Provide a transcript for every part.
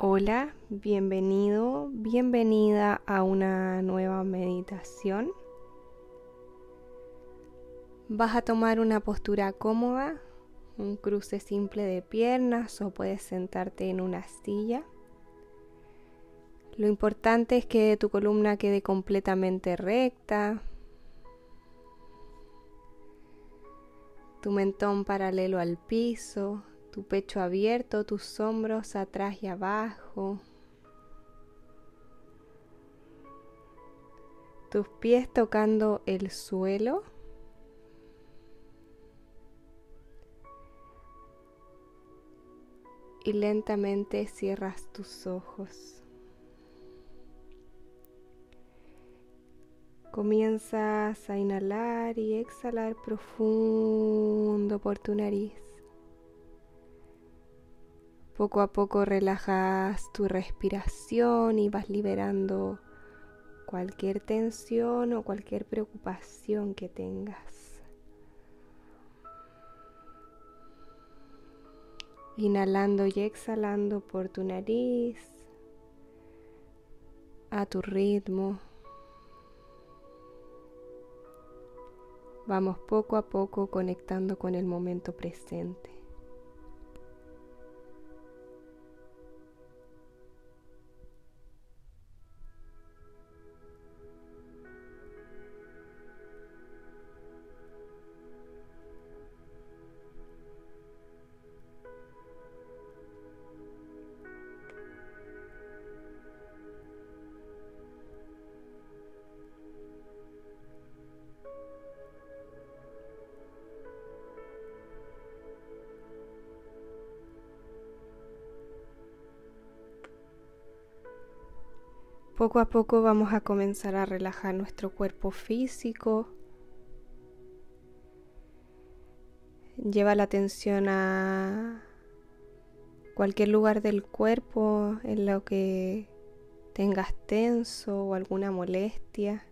Hola, bienvenido, bienvenida a una nueva meditación. Vas a tomar una postura cómoda, un cruce simple de piernas o puedes sentarte en una silla. Lo importante es que tu columna quede completamente recta, tu mentón paralelo al piso, tu pecho abierto, tus hombros atrás y abajo, tus pies tocando el suelo. Y lentamente cierras tus ojos. Comienzas a inhalar y exhalar profundo por tu nariz. Poco a poco relajas tu respiración y vas liberando cualquier tensión o cualquier preocupación que tengas. Inhalando y exhalando por tu nariz a tu ritmo. Vamos poco a poco conectando con el momento presente. Poco a poco vamos a comenzar a relajar nuestro cuerpo físico. Lleva la atención a cualquier lugar del cuerpo en lo que tengas tenso o alguna molestia.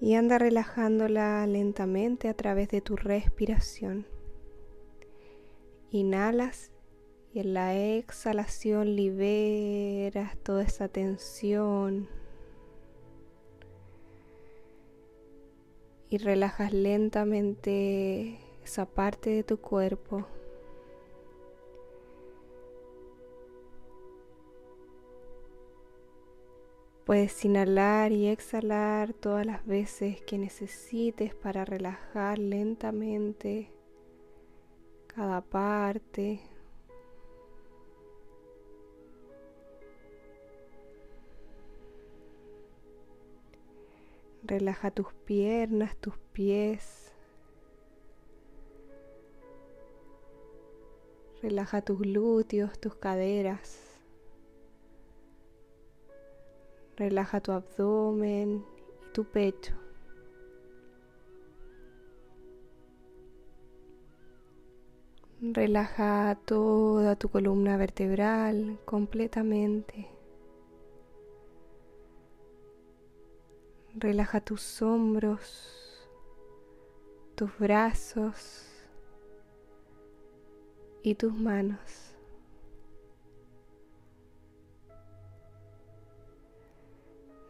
Y anda relajándola lentamente a través de tu respiración. Inhalas y en la exhalación liberas toda esa tensión. Y relajas lentamente esa parte de tu cuerpo. Puedes inhalar y exhalar todas las veces que necesites para relajar lentamente cada parte. Relaja tus piernas, tus pies. Relaja tus glúteos, tus caderas. Relaja tu abdomen y tu pecho. Relaja toda tu columna vertebral completamente. Relaja tus hombros, tus brazos y tus manos.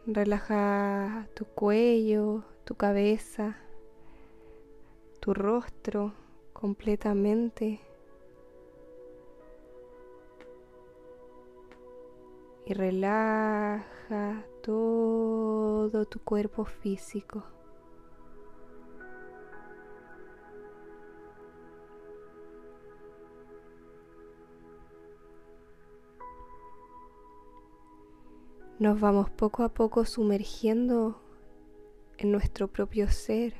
Relaja tu cuello, tu cabeza, tu rostro completamente. Y relaja todo tu cuerpo físico. Nos vamos poco a poco sumergiendo en nuestro propio ser,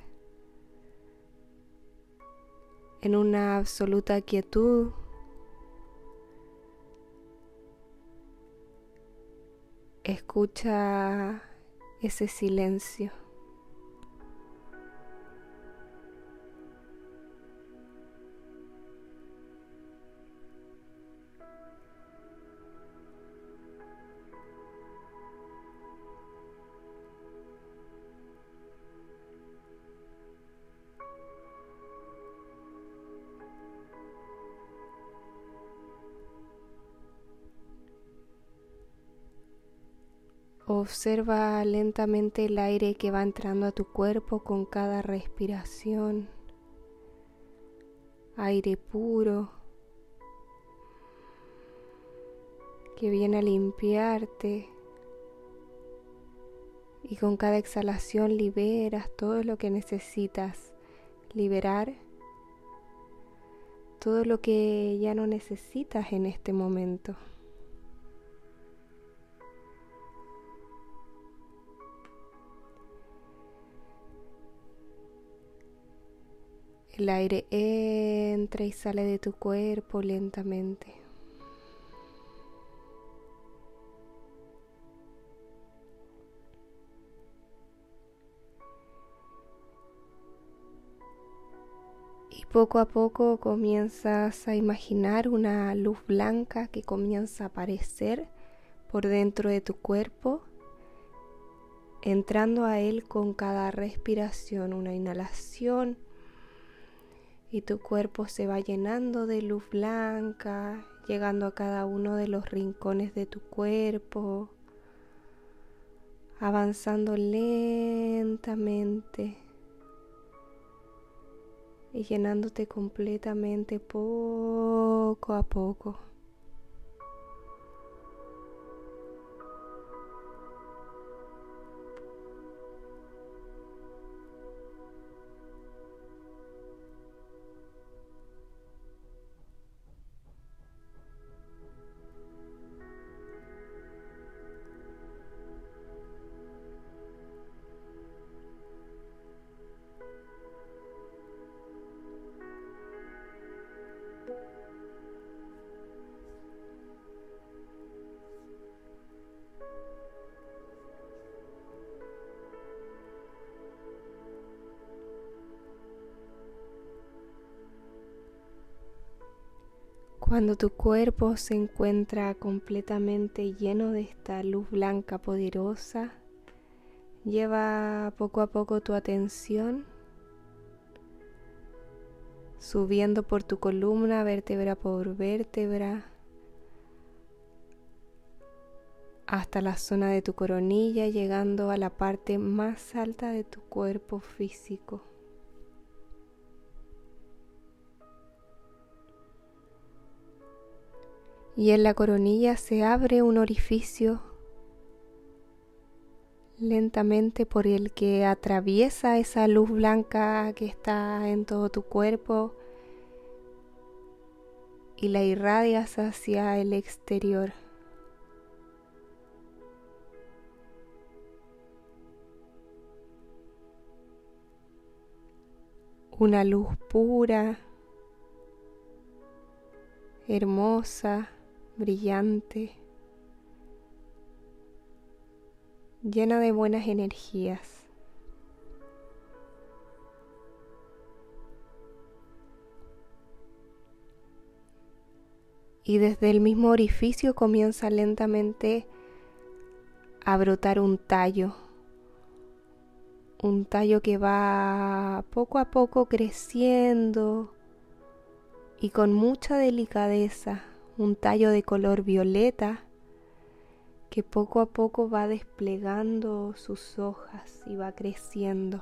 en una absoluta quietud Escucha ese silencio. Observa lentamente el aire que va entrando a tu cuerpo con cada respiración. Aire puro que viene a limpiarte y con cada exhalación liberas todo lo que necesitas liberar, todo lo que ya no necesitas en este momento. El aire entra y sale de tu cuerpo lentamente. Y poco a poco comienzas a imaginar una luz blanca que comienza a aparecer por dentro de tu cuerpo, entrando a él con cada respiración, una inhalación y tu cuerpo se va llenando de luz blanca, llegando a cada uno de los rincones de tu cuerpo, avanzando lentamente y llenándote completamente poco a poco. Cuando tu cuerpo se encuentra completamente lleno de esta luz blanca poderosa, lleva poco a poco tu atención subiendo por tu columna vértebra por vértebra hasta la zona de tu coronilla, llegando a la parte más alta de tu cuerpo físico. Y en la coronilla se abre un orificio lentamente por el que atraviesa esa luz blanca que está en todo tu cuerpo y la irradias hacia el exterior. Una luz pura, hermosa, brillante, llena de buenas energías. Y desde el mismo orificio comienza lentamente a brotar un tallo, un tallo que va poco a poco creciendo y con mucha delicadeza un tallo de color violeta que poco a poco va desplegando sus hojas y va creciendo.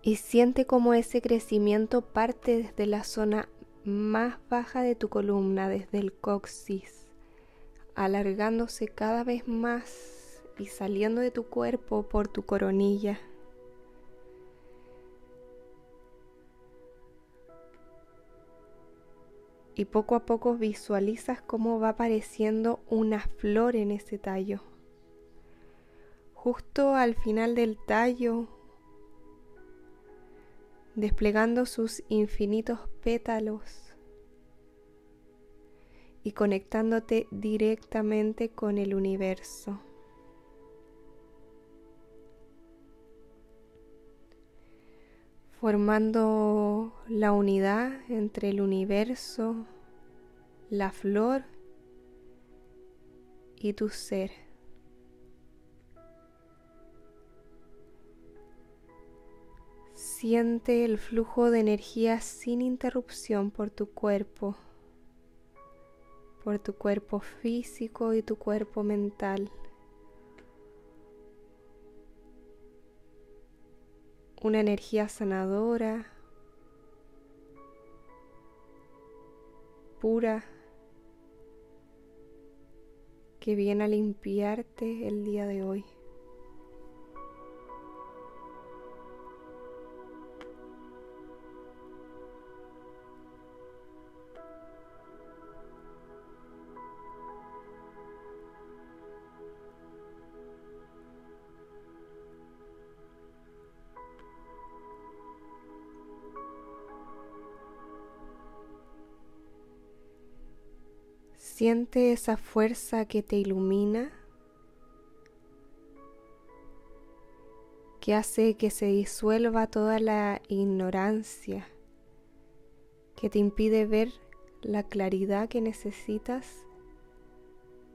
Y siente como ese crecimiento parte desde la zona más baja de tu columna, desde el coxis, alargándose cada vez más y saliendo de tu cuerpo por tu coronilla. Y poco a poco visualizas cómo va apareciendo una flor en ese tallo. Justo al final del tallo, desplegando sus infinitos pétalos y conectándote directamente con el universo. Formando la unidad entre el universo, la flor y tu ser. Siente el flujo de energía sin interrupción por tu cuerpo, por tu cuerpo físico y tu cuerpo mental. Una energía sanadora, pura, que viene a limpiarte el día de hoy. Siente esa fuerza que te ilumina, que hace que se disuelva toda la ignorancia, que te impide ver la claridad que necesitas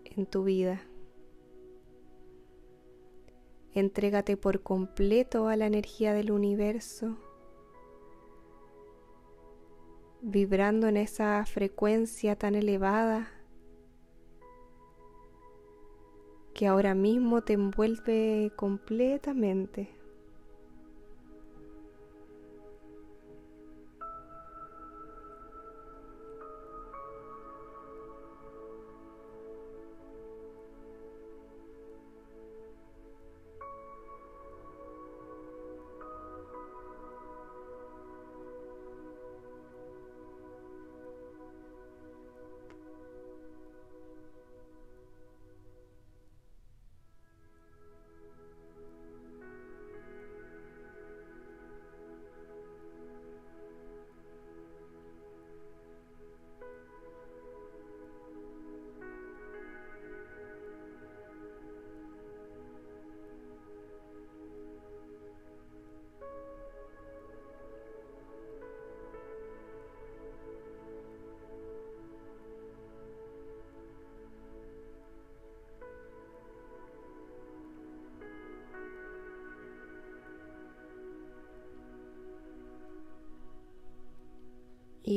en tu vida. Entrégate por completo a la energía del universo, vibrando en esa frecuencia tan elevada que ahora mismo te envuelve completamente.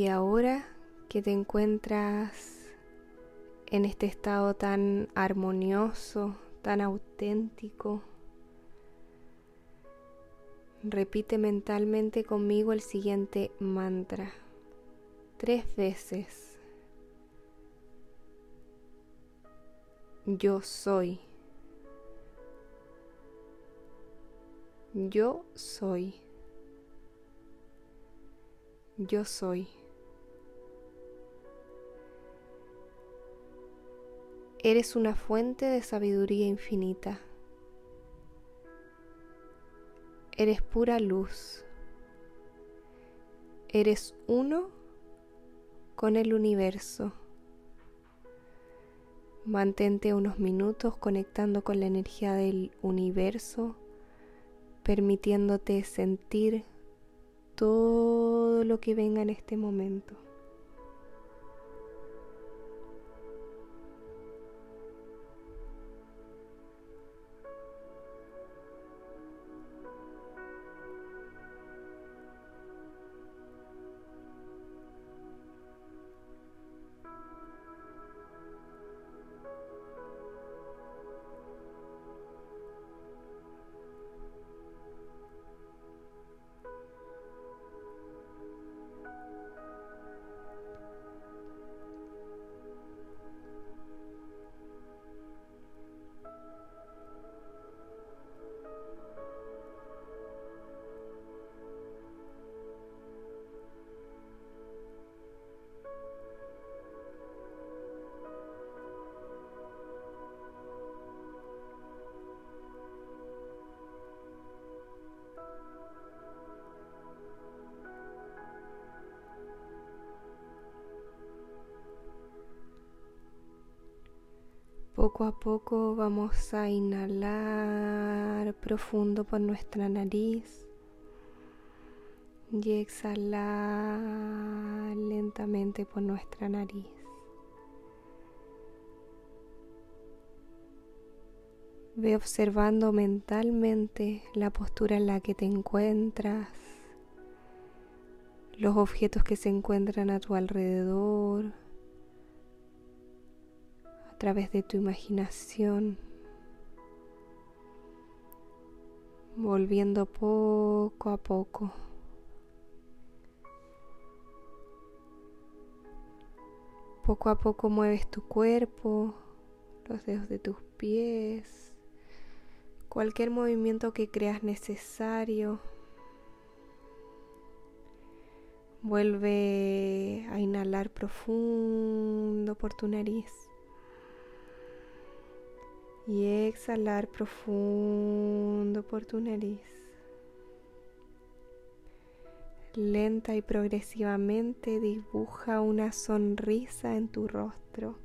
Y ahora que te encuentras en este estado tan armonioso, tan auténtico, repite mentalmente conmigo el siguiente mantra tres veces. Yo soy. Yo soy. Yo soy. Eres una fuente de sabiduría infinita. Eres pura luz. Eres uno con el universo. Mantente unos minutos conectando con la energía del universo, permitiéndote sentir todo lo que venga en este momento. Poco a poco vamos a inhalar profundo por nuestra nariz y exhalar lentamente por nuestra nariz. Ve observando mentalmente la postura en la que te encuentras, los objetos que se encuentran a tu alrededor, a través de tu imaginación, volviendo poco a poco. Poco a poco mueves tu cuerpo, los dedos de tus pies, cualquier movimiento que creas necesario. Vuelve a inhalar profundo por tu nariz y exhalar profundo por tu nariz. Lenta y progresivamente dibuja una sonrisa en tu rostro.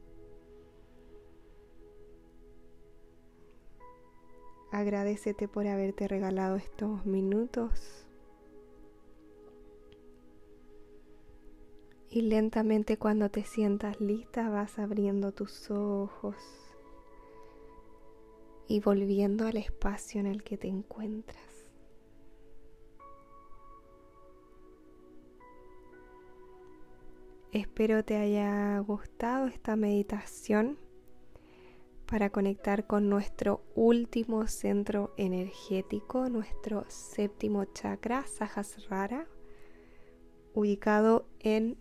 Agradecete por haberte regalado estos minutos. Y lentamente cuando te sientas lista vas abriendo tus ojos y volviendo al espacio en el que te encuentras. Espero te haya gustado esta meditación para conectar con nuestro último centro energético, nuestro séptimo chakra, Sahasrara, ubicado en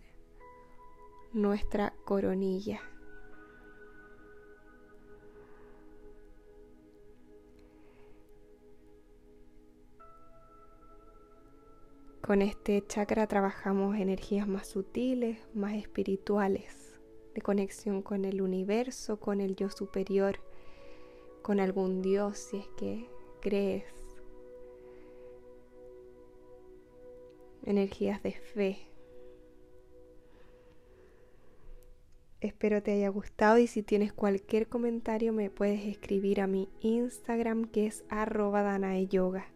nuestra coronilla. Con este chakra trabajamos energías más sutiles, más espirituales de conexión con el universo, con el yo superior, con algún Dios si es que crees. Energías de fe. Espero te haya gustado y si tienes cualquier comentario me puedes escribir a mi Instagram que es arroba yoga.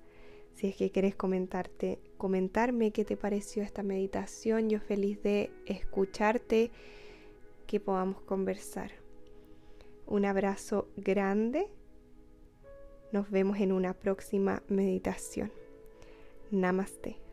Si es que quieres comentarte, comentarme qué te pareció esta meditación, yo feliz de escucharte que podamos conversar. Un abrazo grande. Nos vemos en una próxima meditación. Namaste.